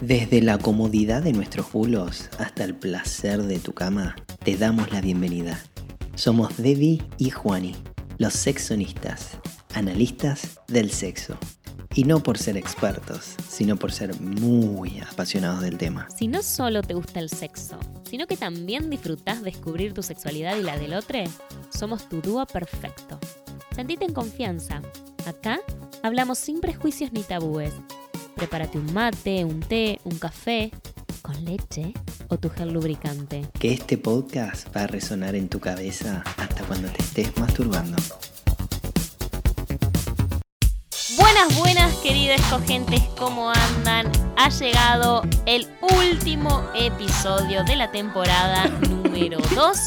Desde la comodidad de nuestros bulos hasta el placer de tu cama, te damos la bienvenida. Somos Debbie y Juani, los sexonistas, analistas del sexo. Y no por ser expertos, sino por ser muy apasionados del tema. Si no solo te gusta el sexo, sino que también disfrutás descubrir tu sexualidad y la del otro, somos tu dúo perfecto. Sentite en confianza. Acá hablamos sin prejuicios ni tabúes. Prepárate un mate, un té, un café, con leche o tu gel lubricante. Que este podcast va a resonar en tu cabeza hasta cuando te estés masturbando. Buenas, buenas, queridos cogentes, ¿cómo andan? Ha llegado el último episodio de la temporada número 2.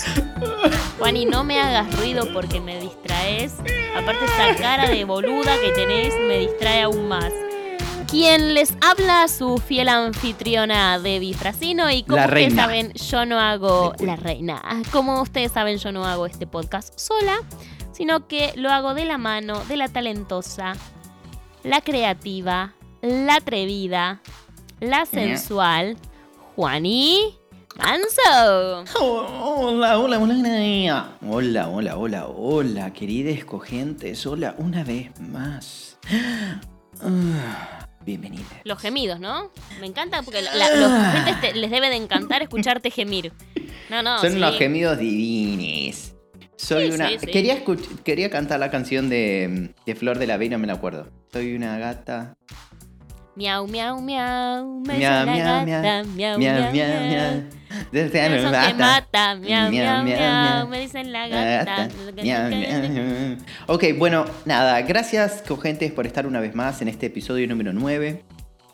Juani, no me hagas ruido porque me distraes. Aparte, esa cara de boluda que tenés me distrae aún más. Quien les habla, su fiel anfitriona Debbie Frasino. Y como La ustedes reina. saben, yo no hago la reina. Como ustedes saben, yo no hago este podcast sola, sino que lo hago de la mano de la talentosa, la creativa, la atrevida, la sensual, Juani Manso. Hola, hola, hola. Hola, hola, hola, hola, queridos cogentes. Hola, una vez más. Ah, Bienvenida. Los gemidos, ¿no? Me encanta porque la- la- los gentes te- les debe de encantar escucharte gemir. No, no. Son sí. unos gemidos divinis. Soy Sí, una. sí. Quería, escuch- quería cantar la canción de, de Flor de la B y no me la acuerdo. Soy una gata. Miau, miau, miau. Me Miau, miau, gata, miau, miau, miau, miau, miau, miau. Corazón la que gata. mata, miau, miau, miau, me dicen la gata. Ok, bueno, nada, gracias cogentes por estar una vez más en este episodio número 9.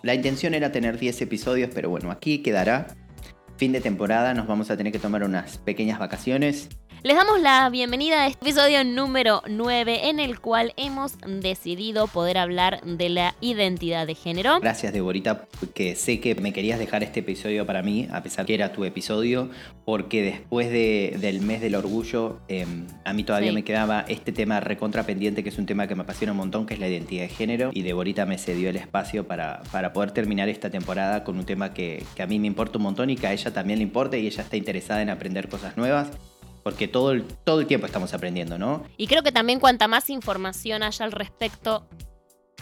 La intención era tener 10 episodios, pero bueno, aquí quedará. Fin de temporada, nos vamos a tener que tomar unas pequeñas vacaciones. Les damos la bienvenida a este episodio número 9 en el cual hemos decidido poder hablar de la identidad de género. Gracias, Deborita, que sé que me querías dejar este episodio para mí, a pesar que era tu episodio, porque después de- del mes del orgullo, eh, a mí todavía Sí. me quedaba este tema recontra pendiente, que es un tema que me apasiona un montón, que es la identidad de género, y Deborita me cedió el espacio para, para poder terminar esta temporada con un tema que, que a mí me importa un montón y que a ella también le importa, y ella está interesada en aprender cosas nuevas. Porque todo el, todo el tiempo estamos aprendiendo, ¿no? Y creo que también cuanta más información haya al respecto,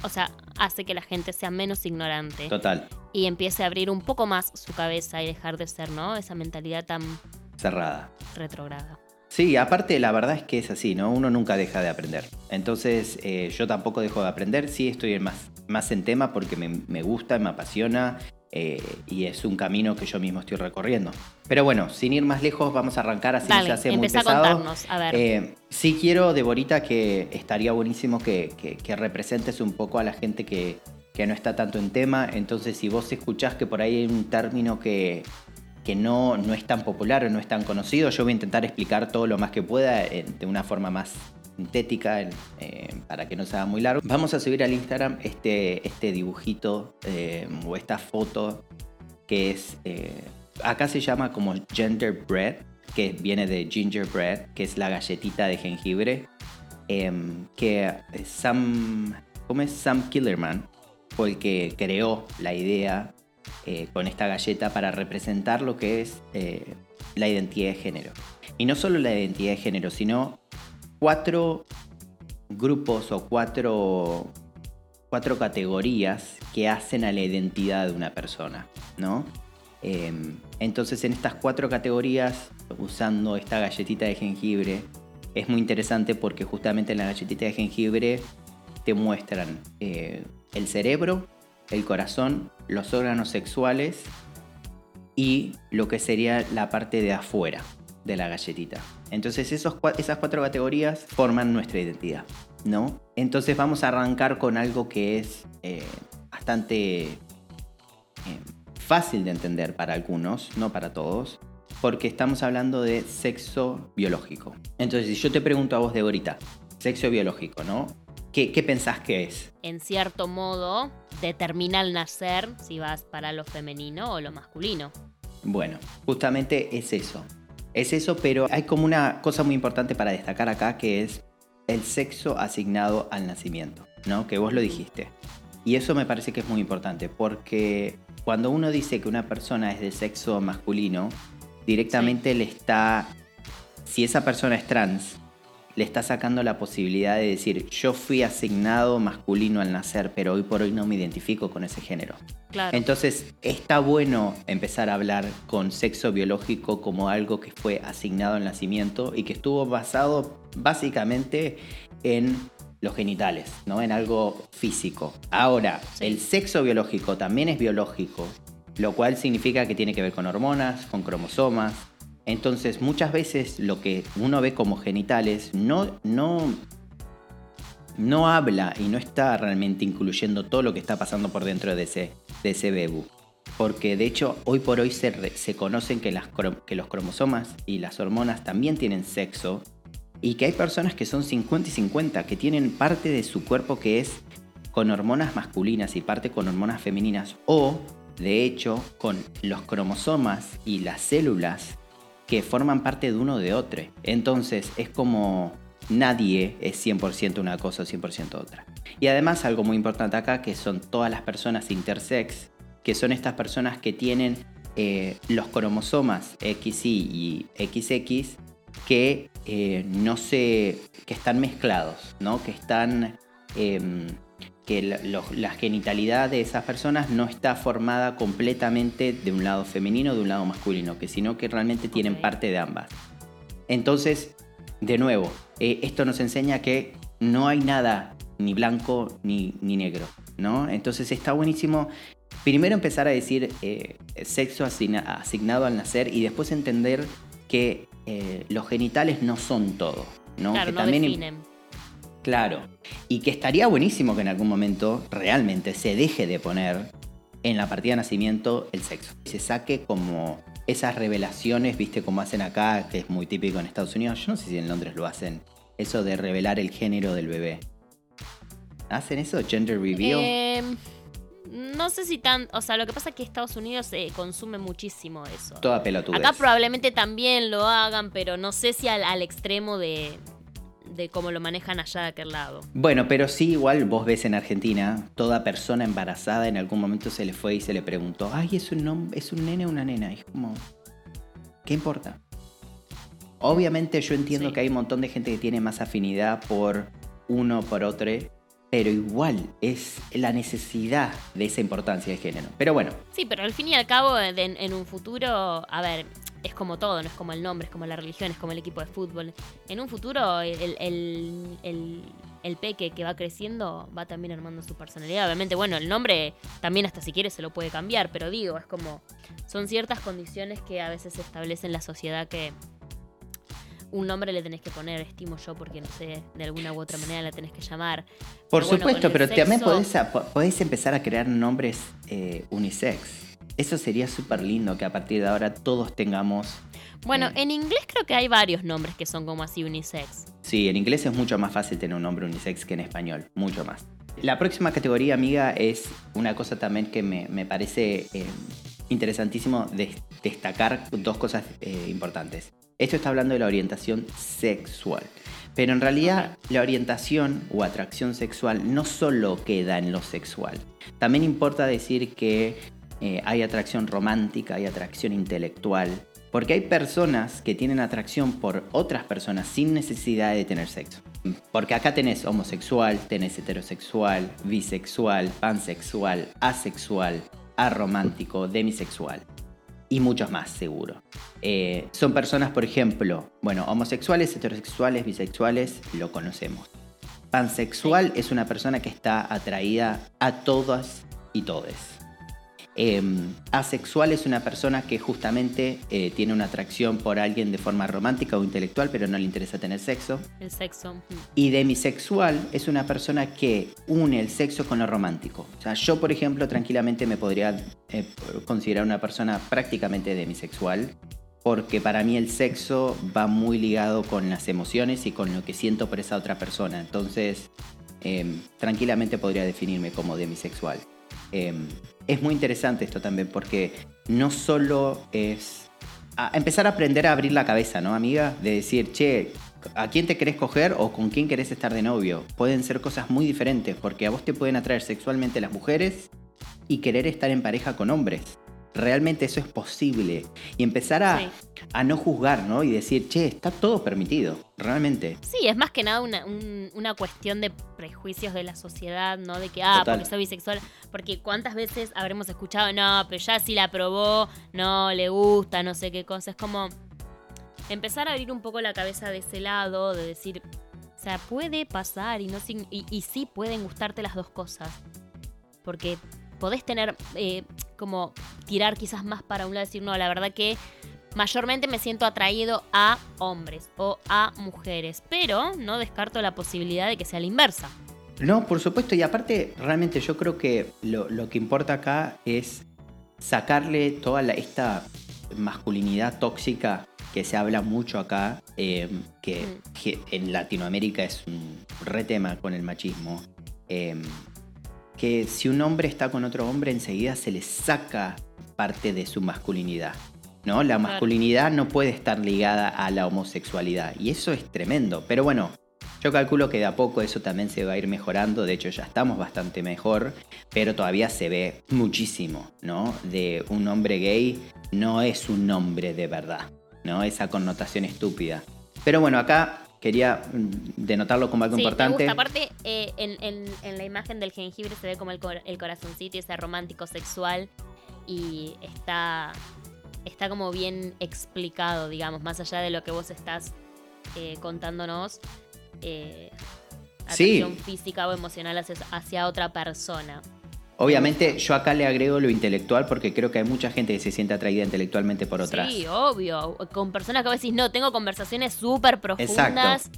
o sea, hace que la gente sea menos ignorante Total, y empiece a abrir un poco más su cabeza y dejar de ser, ¿no? Esa mentalidad tan cerrada. retrograda. Sí, aparte la verdad es que es así, ¿no? Uno nunca deja de aprender. Entonces eh, yo tampoco dejo de aprender, sí estoy en más, más en tema porque me, me gusta, me apasiona eh, y es un camino que yo mismo estoy recorriendo. Pero bueno, sin ir más lejos, vamos a arrancar así Dale, se hace muy a pesado. contarnos, a ver. Eh, sí quiero, Deborita, que estaría buenísimo que, que- que representes un poco a la gente que, que no está tanto en tema. Entonces, si vos escuchás que por ahí hay un término que, que no, no es tan popular o no es tan conocido, yo voy a intentar explicar todo lo más que pueda eh, de una forma más sintética eh, para que no sea muy largo. Vamos a subir al Instagram este, este dibujito eh, o esta foto que es... eh, acá se llama como gingerbread, que viene de gingerbread, que es la galletita de jengibre, em, que Sam, ¿cómo es? Sam Killerman fue el que creó la idea con esta galleta para representar lo que es la identidad de género. Y no solo la identidad de género, sino cuatro grupos o cuatro, cuatro categorías que hacen a la identidad de una persona, ¿no? Eh, entonces en estas cuatro categorías, usando esta galletita de jengibre, es muy interesante porque justamente en la galletita de jengibre te muestran eh, el cerebro, el corazón, los órganos sexuales y lo que sería la parte de afuera de la galletita. Entonces esos, esas cuatro categorías forman nuestra identidad, ¿no? Entonces vamos a arrancar con algo que es eh, bastante eh, fácil de entender para algunos, no para todos, porque estamos hablando de sexo biológico. Entonces si yo te pregunto a vos de ahorita, sexo biológico, ¿no? ¿Qué, qué pensás que es? En cierto modo, determina al nacer si vas para lo femenino o lo masculino. Bueno, justamente es eso. Es eso, pero hay como una cosa muy importante para destacar acá que es el sexo asignado al nacimiento, ¿no? Que vos lo dijiste. Y eso me parece que es muy importante porque cuando uno dice que una persona es de sexo masculino, directamente le está, si esa persona es trans, le está sacando la posibilidad de decir, yo fui asignado masculino al nacer, pero hoy por hoy no me identifico con ese género. Claro. Entonces, está bueno empezar a hablar con sexo biológico como algo que fue asignado al nacimiento y que estuvo basado básicamente en los genitales, ¿no? En algo físico. Ahora, Sí. el sexo biológico también es biológico, lo cual significa que tiene que ver con hormonas, con cromosomas. Entonces, muchas veces lo que uno ve como genitales no, no, no habla y no está realmente incluyendo todo lo que está pasando por dentro de ese, de ese. Porque de hecho, hoy por hoy se, se conocen que, las, que los cromosomas y las hormonas también tienen sexo y que hay personas que son 50 y 50, que tienen parte de su cuerpo que es con hormonas masculinas y parte con hormonas femeninas, o de hecho con los cromosomas y las células que forman parte de uno de otro. Entonces es como nadie es 100% una cosa o 100% otra. Y además algo muy importante acá, que son todas las personas intersex, que son estas personas que tienen eh, los cromosomas XY y XX que eh, no se. que están mezclados, ¿no? Que están. em, que la, genitalidad de esas personas no está formada completamente de un lado femenino o de un lado masculino, que sino que realmente tienen parte de ambas. Entonces, de nuevo, eh, esto nos enseña que no hay nada ni blanco ni, ni negro, ¿no? Entonces está buenísimo primero empezar a decir eh, sexo asigna- asignado al nacer y después entender que eh, los genitales no son todo, ¿no? claro, que no también definen. Claro. Y que estaría buenísimo que en algún momento realmente se deje de poner en la partida de nacimiento el sexo. Y se saque como esas revelaciones, viste, como hacen acá, que es muy típico en Estados Unidos. Yo no sé si en Londres lo hacen. Eso de revelar el género del bebé. ¿Hacen eso? ¿Gender reveal? Em, no sé si tan. O sea, lo que pasa es que Estados Unidos eh, consume muchísimo eso. Toda pelotudez. Acá probablemente también lo hagan, pero no sé si al, al extremo de, de cómo lo manejan allá de aquel lado. Bueno, pero sí, igual vos ves en Argentina, toda persona embarazada en algún momento se le fue y se le preguntó, ay, ¿es un, es un nene o una nena? Y es como, ¿qué importa? Obviamente yo entiendo Sí. que hay un montón de gente que tiene más afinidad por uno o por otro, pero igual es la necesidad de esa importancia de género. Pero bueno, Sí, pero al fin y al cabo, en, en un futuro, a ver, es como todo, no es como el nombre, es como la religión, es como el equipo de fútbol. En un futuro, el, el, el, el peque que va creciendo va también armando su personalidad. Obviamente, bueno, el nombre también hasta si quiere se lo puede cambiar, pero digo, es como, son ciertas condiciones que a veces se establecen en la sociedad que un nombre le tenés que poner, estimo yo, porque no sé, de alguna u otra manera la tenés que llamar. por Pero supuesto, pero el también sexo- podés, podés empezar a crear nombres eh, unisex. Eso sería súper lindo que a partir de ahora todos tengamos Bueno, Sí. en inglés creo que hay varios nombres que son como así unisex. Sí, en inglés es mucho más fácil tener un nombre unisex que en español, mucho más. La próxima categoría, amiga, es una cosa también que me, me parece eh, interesantísimo de- destacar dos cosas eh, importantes. Esto está hablando de la orientación sexual, pero en realidad la orientación o atracción sexual no solo queda en lo sexual. También importa decir que eh, hay atracción romántica, hay atracción intelectual, porque hay personas que tienen atracción por otras personas sin necesidad de tener sexo. Porque acá tenés homosexual, tenés heterosexual, bisexual, pansexual, asexual, aromántico, demisexual. Y muchos más, seguro. Eh, son personas, por ejemplo, bueno, homosexuales, heterosexuales, bisexuales, lo conocemos. Pansexual es una persona que está atraída a todas y todes. Eh, asexual es una persona que justamente eh, tiene una atracción por alguien de forma romántica o intelectual, pero no le interesa tener sexo. El sexo. Y demisexual es una persona que une el sexo con lo romántico. O sea, yo, por ejemplo, tranquilamente me podría eh, considerar una persona prácticamente demisexual, porque para mí el sexo va muy ligado con las emociones y con lo que siento por esa otra persona. Entonces, eh, tranquilamente podría definirme como demisexual. Eh, es muy interesante esto también porque no solo es empezar a aprender a abrir la cabeza, ¿no, amiga? De decir, che, ¿a quién te querés coger o con quién querés estar de novio? Pueden ser cosas muy diferentes porque a vos te pueden atraer sexualmente las mujeres y querer estar en pareja con hombres. Realmente eso es posible. Y empezar a, Sí. a no juzgar, ¿no? Y decir, che, está todo permitido, realmente. Sí, es más que nada una, un- una cuestión de prejuicios de la sociedad, ¿no? De que, ah, Total. porque soy bisexual. Porque cuántas veces habremos escuchado, no, pero ya si la probó, no le gusta, no sé qué cosa. Es como empezar a abrir un poco la cabeza de ese lado, de decir, o sea, puede pasar y, no, y, y sí pueden gustarte las dos cosas. Porque podés tener, eh, como, tirar quizás más para un lado, decir, no, la verdad que mayormente me siento atraído a hombres o a mujeres, pero no descarto la posibilidad de que sea la inversa. No, por supuesto, y aparte, realmente yo creo que lo, lo que importa acá es sacarle toda la- esta masculinidad tóxica que se habla mucho acá, eh, que, Mm. que en Latinoamérica es un re tema con el machismo. eh, que si un hombre está con otro hombre, enseguida se le saca parte de su masculinidad. ¿no? La masculinidad no puede estar ligada a la homosexualidad. Y eso es tremendo. Pero bueno, yo calculo que de a poco eso también se va a ir mejorando. De hecho, ya estamos bastante mejor. Pero todavía se ve muchísimo, ¿no? De un hombre gay no es un hombre de verdad, ¿no? Esa connotación estúpida. Pero bueno, acá quería mm, denotarlo como algo Sí, me importante. gusta. Aparte, eh, en, en- en la imagen del jengibre se ve como el, cor- el corazoncito y ese romántico sexual. Y está, está como bien explicado, digamos, más allá de lo que vos estás eh, contándonos. Eh, Sí. atracción física o emocional hacia, hacia otra persona. Obviamente yo acá le agrego lo intelectual porque creo que hay mucha gente que se siente atraída intelectualmente por otras. Sí, obvio. Con personas que vos decís, no, tengo conversaciones súper profundas.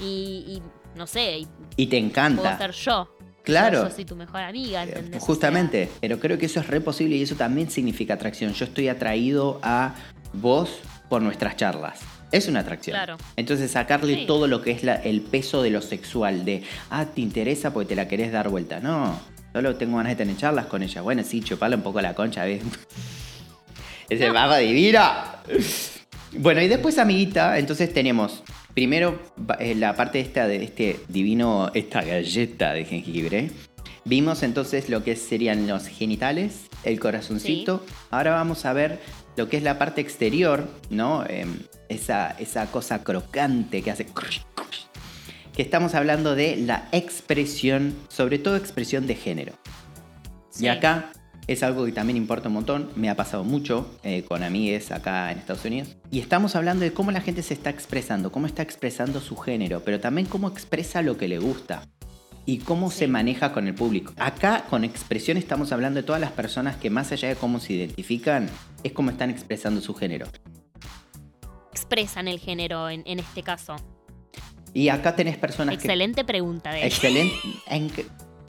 Y, y, no sé, y Y te puedo encanta. ser yo. Claro. Yo soy tu mejor amiga, Eh, ¿entendés? Justamente, pero creo que eso es re posible y eso también significa atracción. Yo estoy atraído a vos por nuestras charlas. Es una atracción. Claro. Entonces sacarle Sí. todo lo que es la- el peso de lo sexual, de, ah, te interesa porque te la querés dar vuelta. No, solo tengo ganas de tener charlas con ella. Bueno, sí, chupala un poco la concha, ¿ves? Ese vago divino. Bueno, y después, amiguita, entonces tenemos primero eh, la parte esta de este divino, esta galleta de jengibre. Vimos entonces lo que serían los genitales, el corazoncito. Ahora vamos a ver lo que es la parte exterior, ¿no? Em, esa, esa cosa crocante que hace... crush. Que estamos hablando de la expresión, sobre todo expresión de género. Sí. Y acá es algo que también importa un montón, me ha pasado mucho eh, con amigues acá en Estados Unidos. Y estamos hablando de cómo la gente se está expresando, cómo está expresando su género, pero también cómo expresa lo que le gusta y cómo se maneja con el público. Acá con expresión estamos hablando de todas las personas que más allá de cómo se identifican, es cómo están expresando su género. Expresan el género en, en este caso. Y acá tenés personas que... Excelente pregunta, de. Excelente. En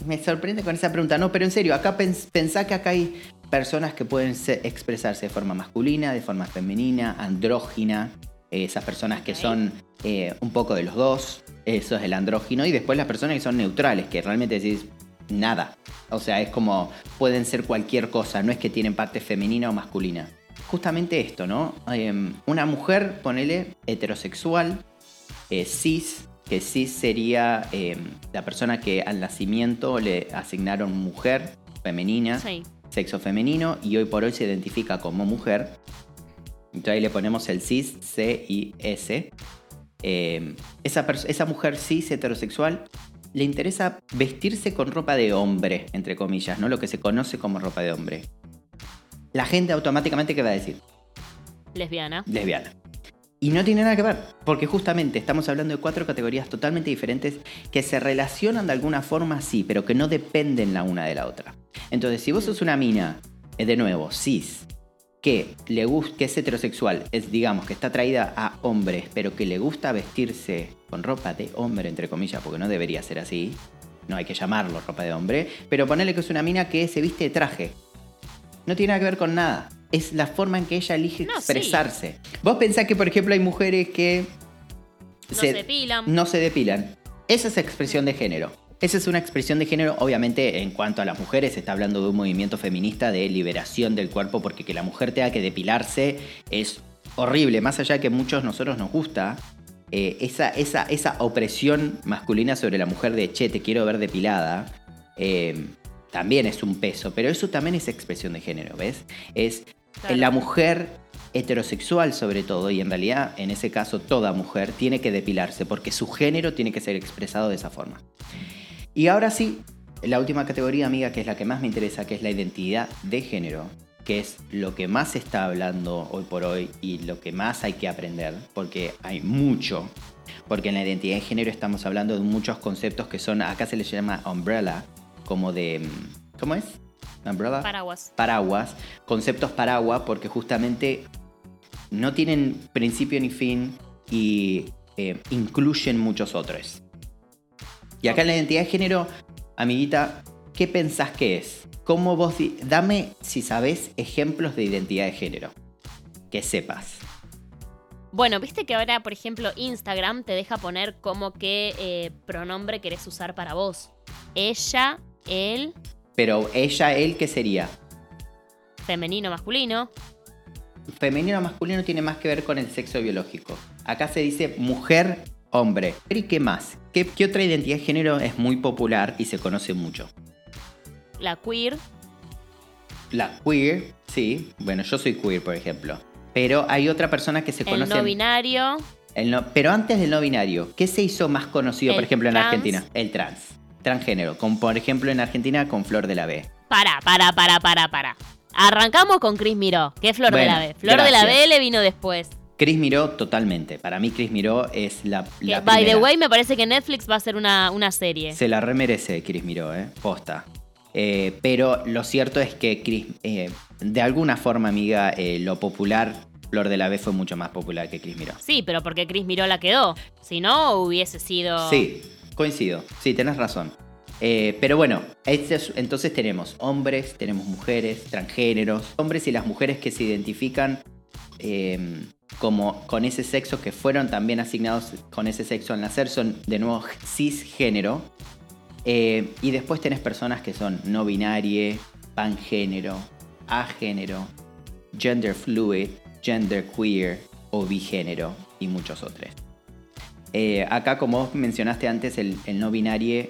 Me sorprende con esa pregunta. No, pero en serio, acá pens- pensá que acá hay personas que pueden se- expresarse de forma masculina, de forma femenina, andrógina. eh, esas personas que son eh, un poco de los dos. Eso es el andrógino. Y después las personas que son neutrales, que realmente decís nada. O sea, es como pueden ser cualquier cosa. No es que tienen parte femenina o masculina. Justamente esto, ¿no? Em, una mujer, ponele, heterosexual, eh, cis, que cis sería eh, la persona que al nacimiento le asignaron mujer, femenina, Sí. sexo femenino, y hoy por hoy se identifica como mujer. Entonces ahí le ponemos el cis, C y S. Eh, esa, esa mujer cis heterosexual le interesa vestirse con ropa de hombre, entre comillas, ¿no? Lo que se conoce como ropa de hombre. La gente automáticamente, ¿qué va a decir? Lesbiana. lesbiana. Y no tiene nada que ver, porque justamente estamos hablando de cuatro categorías totalmente diferentes que se relacionan de alguna forma, sí, pero que no dependen la una de la otra. Entonces, si vos sos una mina, eh, de nuevo, cis, que le gusta, que es heterosexual, es digamos que está atraída a hombres, pero que le gusta vestirse con ropa de hombre, entre comillas, porque no debería ser así. No hay que llamarlo ropa de hombre, pero ponele que es una mina que se viste de traje. No tiene nada que ver con nada. Es la forma en que ella elige No, sí. expresarse. Vos pensás que, por ejemplo, hay mujeres que No se depilan. no se depilan. Esa es expresión de género. Esa es una expresión de género, obviamente, en cuanto a las mujeres, se está hablando de un movimiento feminista de liberación del cuerpo, porque que la mujer tenga que depilarse es horrible. Más allá de que muchos nosotros nos gusta, eh, esa, esa, esa opresión masculina sobre la mujer de che, te quiero ver depilada, eh, también es un peso, pero eso también es expresión de género, ¿ves? Es Claro. la mujer heterosexual sobre todo, y en realidad en ese caso toda mujer tiene que depilarse porque su género tiene que ser expresado de esa forma. Y ahora sí, la última categoría, amiga, que es la que más me interesa, que es la identidad de género, que es lo que más se está hablando hoy por hoy y lo que más hay que aprender, porque hay mucho. Porque en la identidad de género estamos hablando de muchos conceptos que son, acá se les llama umbrella, como de... mm, ¿Cómo es? Umbrella Paraguas. paraguas, conceptos paraguas, porque justamente no tienen principio ni fin y eh, incluyen muchos otros. Y acá en la identidad de género, amiguita, ¿qué pensás que es? ¿Cómo vos dame, si sabés, ejemplos de identidad de género? Que sepas. Bueno, viste que ahora, por ejemplo, Instagram te deja poner como qué eh, pronombre querés usar para vos. Ella, él, Pero ella, él, ¿qué sería? femenino, masculino. Femenino o masculino tiene más que ver con el sexo biológico. Acá se dice mujer, hombre. ¿Y qué más? ¿Qué, qué otra identidad de género es muy popular y se conoce mucho? La queer. La queer, sí. Bueno, yo soy queer, por ejemplo. Pero hay otra persona que se El conoce. no binario. el no- pero antes del no binario, ¿qué se hizo más conocido, por El ejemplo, en trans. Argentina? El trans. Transgénero. Como por ejemplo en Argentina con Flor de la B. Para, para, para, para, para. Arrancamos con Chris Miró, que es Flor de la B. Flor de la. B le vino después. Chris Miró, totalmente. Para mí, Chris Miró es la. La by the way, me parece que Netflix va a hacer una, una serie. Se la remerece Chris Miró, ¿eh? Posta. Eh, pero lo cierto es que Chris, eh, de alguna forma, amiga, eh, lo popular, Flor de la B fue mucho más popular que Chris Miró. Sí, pero porque Chris Miró la quedó. Si no, hubiese sido. Sí, coincido. Sí, tenés razón. Eh, pero bueno, este es- entonces tenemos hombres, tenemos mujeres, transgéneros, hombres y las mujeres que se identifican eh, como con ese sexo, que fueron también asignados con ese sexo al nacer, son de nuevo cisgénero. Eh, y después tenés personas que son no binarie, pangénero, agénero, gender fluid, gender queer o bigénero y muchos otros. Eh, acá, como vos mencionaste antes, el, el no binario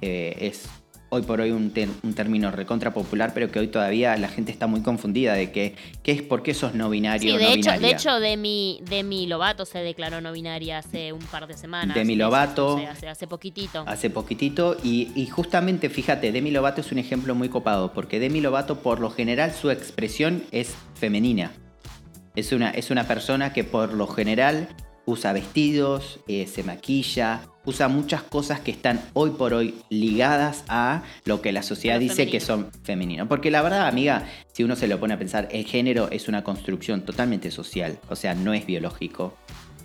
eh, es hoy por hoy un, ter- un término recontra popular, pero que hoy todavía la gente está muy confundida de que, ¿qué es por qué sos no binario Sí, de no hecho, binaria. de hecho Demi, Demi Lovato se declaró no binaria hace un par de semanas. Demi Lovato. sea, hace, hace poquitito. Hace poquitito y, y justamente fíjate, Demi Lovato es un ejemplo muy copado porque Demi Lovato por lo general su expresión es femenina. Es una, es una persona que por lo general usa vestidos, eh, se maquilla, usa muchas cosas que están hoy por hoy ligadas a lo que la sociedad dice que son femeninos. Porque la verdad, amiga, si uno se lo pone a pensar, el género es una construcción totalmente social, o sea, no es biológico,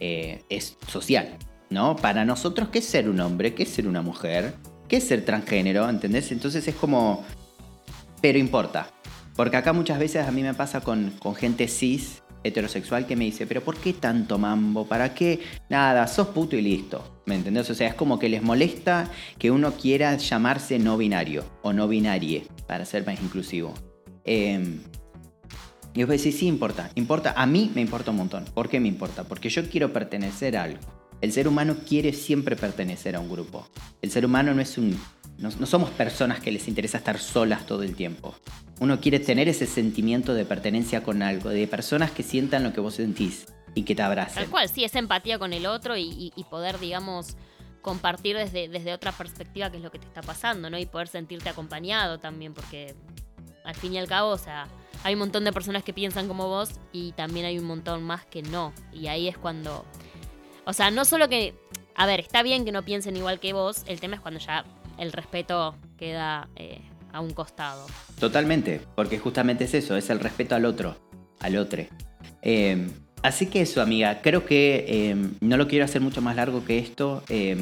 eh, es social, ¿no? Para nosotros, ¿qué es ser un hombre? ¿Qué es ser una mujer? ¿Qué es ser transgénero? ¿Entendés? Entonces es como... Pero importa. Porque acá muchas veces a mí me pasa con, con gente cis, heterosexual, que me dice, pero ¿por qué tanto mambo? ¿Para qué? Nada, sos puto y listo. ¿Me entendés? O sea, es como que les molesta que uno quiera llamarse no binario o no binarie, para ser más inclusivo. Eh, y vos decís, sí importa, importa, a mí me importa un montón. ¿Por qué me importa? Porque yo quiero pertenecer a algo. El ser humano quiere siempre pertenecer a un grupo. El ser humano no es un... No, somos personas que les interesa estar solas todo el tiempo. Uno quiere tener ese sentimiento de pertenencia con algo, de personas que sientan lo que vos sentís y que te abracen. Tal cual, sí, es empatía con el otro y, y- y poder, digamos, compartir desde, desde otra perspectiva qué es lo que te está pasando, ¿no? Y poder sentirte acompañado también, porque al fin y al cabo, o sea, hay un montón de personas que piensan como vos y también hay un montón más que no. Y ahí es cuando. O sea, no solo que. A ver, está bien que no piensen igual que vos, el tema es cuando ya el respeto queda eh, a un costado. Totalmente, porque justamente es eso, es el respeto al otro, al otro. Eh, así que eso, amiga, creo que eh, no lo quiero hacer mucho más largo que esto. eh,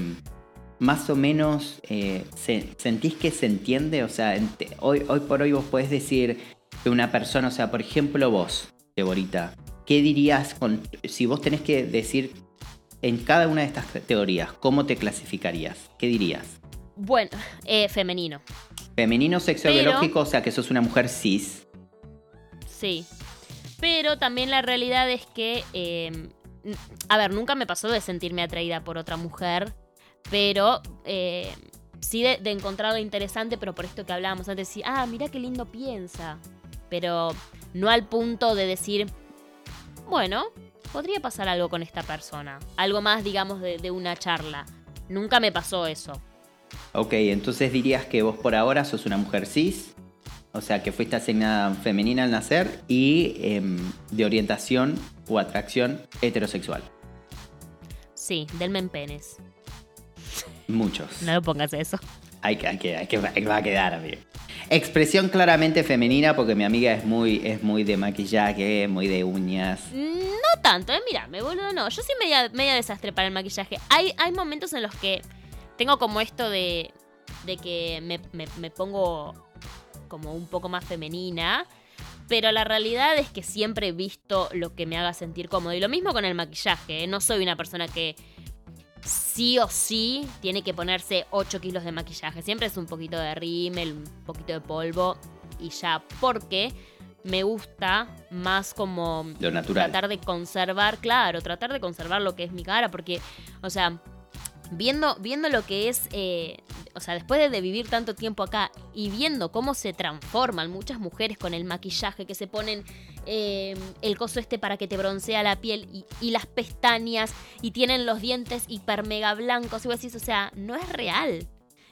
más o menos, eh, se- ¿sentís que se entiende? O sea, hoy, por hoy vos podés decir que una persona, o sea, por ejemplo vos, Deborita, ¿qué dirías con, si vos tenés que decir en cada una de estas teorías, cómo te clasificarías? ¿Qué dirías? Bueno, eh, femenino. Femenino, sexo Pero- biológico, o sea, que sos una mujer cis. Sí. Pero también la realidad es que, eh, n- a ver, nunca me pasó de sentirme atraída por otra mujer, pero eh, sí de, de encontrarlo interesante, pero por esto que hablábamos antes, sí, ah, mira qué lindo piensa. Pero no al punto de decir, bueno, podría pasar algo con esta persona. Algo más, digamos, de, de una charla. Nunca me pasó eso. Ok, entonces dirías que vos por ahora sos una mujer cis, o sea que fuiste asignada femenina al nacer y em, de orientación o atracción heterosexual. Sí, del en penes. Muchos. No lo pongas eso. Hay que, hay que, hay que, va a quedar, amigo. Expresión claramente femenina porque mi amiga es muy, es muy de maquillaje, muy de uñas. No tanto, eh, me boludo, no. Yo soy media, media desastre para el maquillaje. Hay, hay momentos en los que tengo como esto de, de que me, me, pongo como un poco más femenina. Pero la realidad es que siempre he visto lo que me haga sentir cómodo. Y lo mismo con el maquillaje. ¿eh? No soy una persona que sí o sí tiene que ponerse 8 kilos de maquillaje. Siempre es un poquito de rímel, un poquito de polvo y ya. Porque me gusta más como lo natural. tratar de conservar, claro, tratar de conservar lo que es mi cara. Porque, o sea, viendo, viendo lo que es, eh, o sea, después de vivir tanto tiempo acá y viendo cómo se transforman muchas mujeres con el maquillaje, que se ponen eh, el coso este para que te broncea la piel y, las pestañas y tienen los dientes hiper mega blancos y vos decís, o sea, no es real.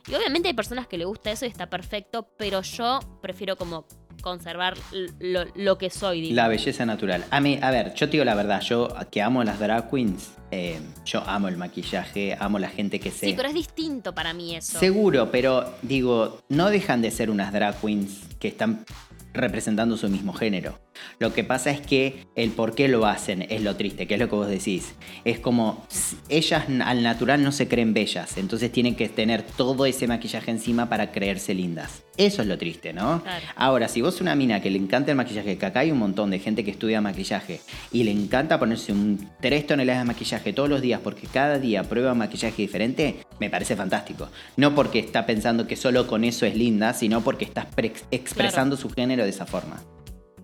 Y obviamente hay personas que le gusta eso y está perfecto, pero yo prefiero como conservar lo, que soy. La belleza natural. A mí, a ver, yo te digo la verdad, yo que amo las drag queens, eh, yo amo el maquillaje, amo la gente que se... Sí, pero es distinto para mí eso. Seguro, pero digo, no dejan de ser unas drag queens que están representando su mismo género. Lo que pasa es que el por qué lo hacen es lo triste, que es lo que vos decís. Es como ellas al natural no se creen bellas, entonces tienen que tener todo ese maquillaje encima para creerse lindas. Eso es lo triste, ¿no? Ahora, si vos una mina que le encanta el maquillaje, que acá hay un montón de gente que estudia maquillaje y le encanta ponerse un 3 toneladas de maquillaje todos los días porque cada día prueba maquillaje diferente, me parece fantástico. No porque está pensando que solo con eso es linda, sino porque estás expresando su género de esa forma.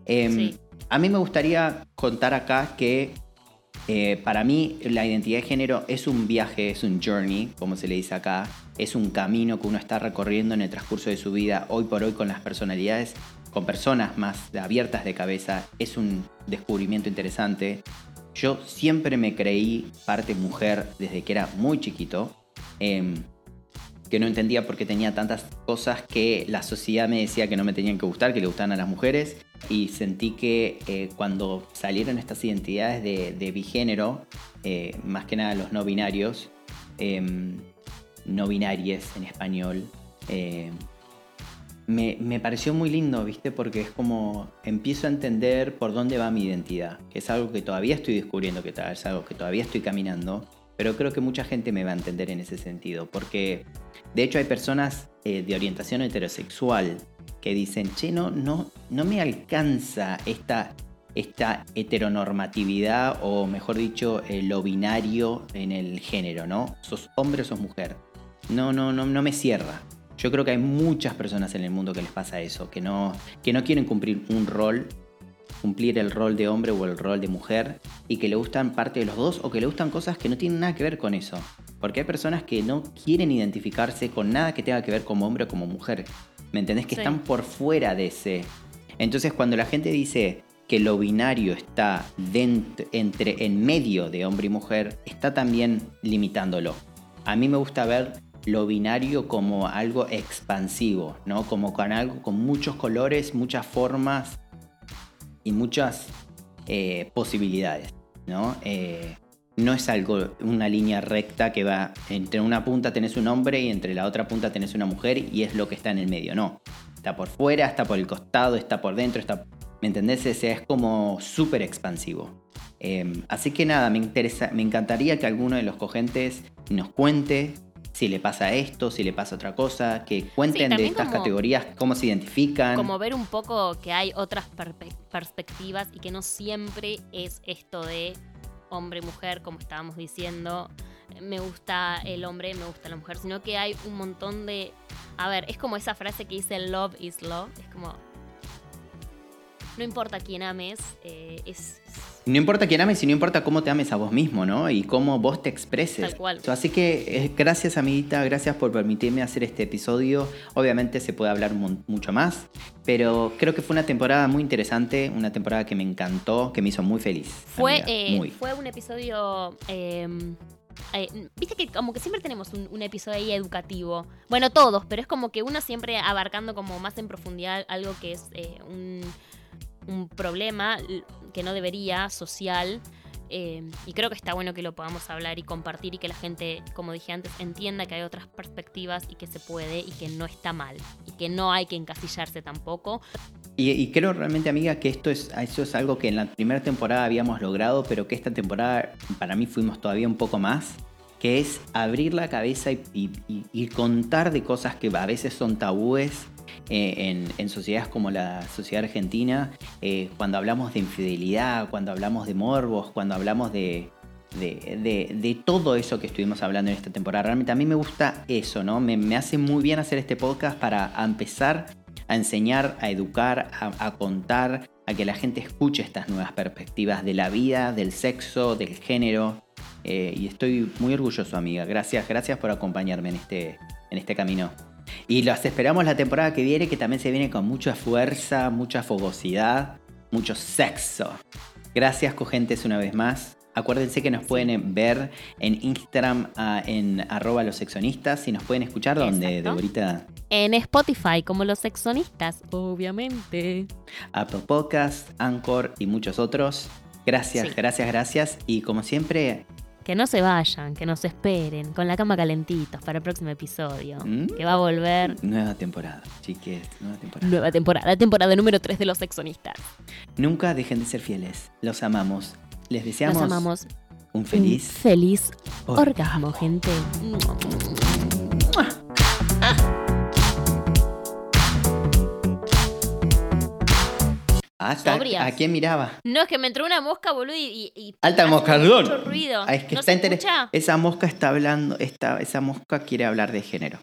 Em, a mí me gustaría contar acá que eh, para mí la identidad de género es un viaje, es un journey, como se le dice acá, es un camino que uno está recorriendo en el transcurso de su vida, hoy por hoy con las personalidades, con personas más abiertas de cabeza, es un descubrimiento interesante. Yo siempre me creí parte mujer desde que era muy chiquito. Em, que no entendía por qué tenía tantas cosas que la sociedad me decía que no me tenían que gustar, que le gustaban a las mujeres. Y sentí que eh, cuando salieron estas identidades de, bigénero, eh, más que nada los no binarios, em, no binarias en español, eh, me, me, pareció muy lindo, ¿viste? Porque es como empiezo a entender por dónde va mi identidad, que es algo que todavía estoy descubriendo, que es algo que todavía estoy caminando. Pero creo que mucha gente me va a entender en ese sentido, porque de hecho hay personas eh, de orientación heterosexual que dicen, che, no, no, no me alcanza esta, esta heteronormatividad o mejor dicho, eh, lo binario en el género, ¿no? Sos hombre o sos mujer. No, no, no, no me cierra. Yo creo que hay muchas personas en el mundo que les pasa eso, que no, que no quieren cumplir un rol cumplir el rol de hombre o el rol de mujer y que le gustan parte de los dos o que le gustan cosas que no tienen nada que ver con eso. Porque hay personas que no quieren identificarse con nada que tenga que ver como hombre o como mujer. ¿Me entendés? Que están por fuera de ese. Entonces cuando la gente dice que lo binario está dentro, entre, en medio de hombre y mujer, está también limitándolo. A mí me gusta ver lo binario como algo expansivo, ¿no? Como con algo con muchos colores, muchas formas y muchas eh, posibilidades, ¿no? Eh, no es algo, una línea recta que va, entre una punta tenés un hombre y entre la otra punta tenés una mujer y es lo que está en el medio, no. Está por fuera, está por el costado, está por dentro, ¿me entendés? Ese es como súper expansivo. Em, así que nada, me, interesa, me encantaría que alguno de los cogentes nos cuente si le pasa esto, si le pasa otra cosa, que cuenten de estas categorías, cómo se identifican. Como ver un poco que hay otras perspectivas y que no siempre es esto de hombre y mujer, como estábamos diciendo, me gusta el hombre, me gusta la mujer, sino que hay un montón de... A ver, es como esa frase que dice love is love, es como... No importa quién ames, eh, es No importa quién ames, sino importa cómo te ames a vos mismo, ¿no? Y cómo vos te expreses. Tal cual. Así que eh, gracias, amiguita, gracias por permitirme hacer este episodio. Obviamente se puede hablar mu- mucho más, pero creo que fue una temporada muy interesante, una temporada que me encantó, que me hizo muy feliz. Fue, eh, muy. fue un episodio. eh, eh, Viste que como que siempre tenemos un, un episodio ahí educativo. Bueno, todos, pero es como que uno siempre abarcando como más en profundidad algo que es eh, un, un problema que no debería, social. eh, y creo que está bueno que lo podamos hablar y compartir y que la gente, como dije antes, entienda que hay otras perspectivas y que se puede y que no está mal. Y que no hay que encasillarse tampoco. Y, y creo realmente, amiga, que esto es, eso es algo que en la primera temporada habíamos logrado, pero que esta temporada para mí fuimos todavía un poco más, que es abrir la cabeza y- y- y contar de cosas que a veces son tabúes eh, en, sociedades como la sociedad argentina, eh, cuando hablamos de infidelidad, cuando hablamos de morbos, cuando hablamos de, de, de- todo eso que estuvimos hablando en esta temporada. Realmente a mí me gusta eso, ¿no? Me, me hace muy bien hacer este podcast para empezar a enseñar, a educar, a, a contar, a que la gente escuche estas nuevas perspectivas de la vida, del sexo, del género. Eh, y estoy muy orgulloso, amiga. Gracias, gracias por acompañarme en este, en este camino. Y los esperamos la temporada que viene, que también se viene con mucha fuerza, mucha fogosidad, mucho sexo. Gracias, cogentes, una vez más. Acuérdense que nos pueden ver en Instagram ah, en arroba los sexonistas y nos pueden escuchar donde. Deborita. En Spotify, como los sexonistas, obviamente. Apple Podcast, Anchor y muchos otros. Gracias, Sí. gracias, gracias. Y como siempre, Que no se vayan, que nos esperen, con la cama calentitos para el próximo episodio. ¿Mm? Que va a volver nueva temporada, chiques, nueva temporada. nueva temporada, temporada número 3 de los sexonistas. Nunca dejen de ser fieles. Los amamos. Les deseamos amamos. un Un feliz feliz orgasmo. orgasmo, gente. Hasta Sobrias. a quién miraba. No, es que me entró una mosca, boludo, y... Alta moscardón. Mucho ruido. Ah, es que ¿No está se inter- escucha? Esa mosca está hablando, esta, esa mosca quiere hablar de género.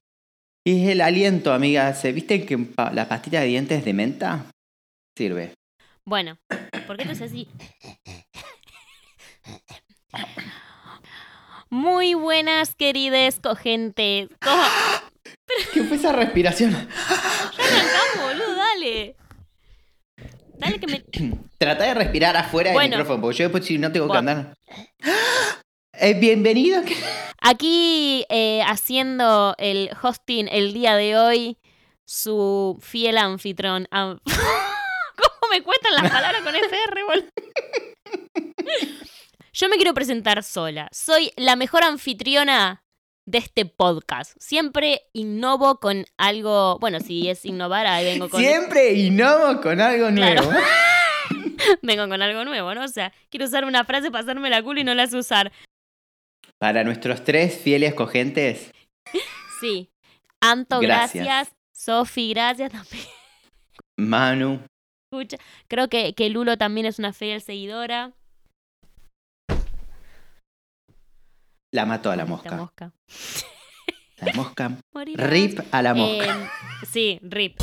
Y es el aliento, amiga. ¿Se viste que la pastilla de dientes de menta sirve? Bueno, ¿por qué no es así? Muy buenas, querides cogentes. ¿Cómo? ¿Qué fue esa respiración? Ya arrancamos, boludo, dale. Dale que me... Trata de respirar afuera del micrófono, porque yo después si no tengo que Bueno. andar. Eh, bienvenido. Aquí eh, haciendo el hosting el día de hoy, su fiel anfitrón. am- ¿Cómo me cuestan las palabras con FR, boludo? Yo me quiero presentar sola. Soy la mejor anfitriona de este podcast. Siempre innovo con algo. Bueno, si es innovar, ahí vengo con, Siempre innovo con algo Claro. nuevo. vengo con algo nuevo, ¿no? O sea, quiero usar una frase para hacerme la culo y no la sé usar. Para nuestros tres fieles cogentes, Sí. Anto, Gracias. gracias. Sofi, gracias también. Manu, Escucha. Creo que, que Lulo también es una fiel seguidora. La mató a la mosca. mosca. La mosca. Morirás. Rip a la mosca. Eh, sí, rip.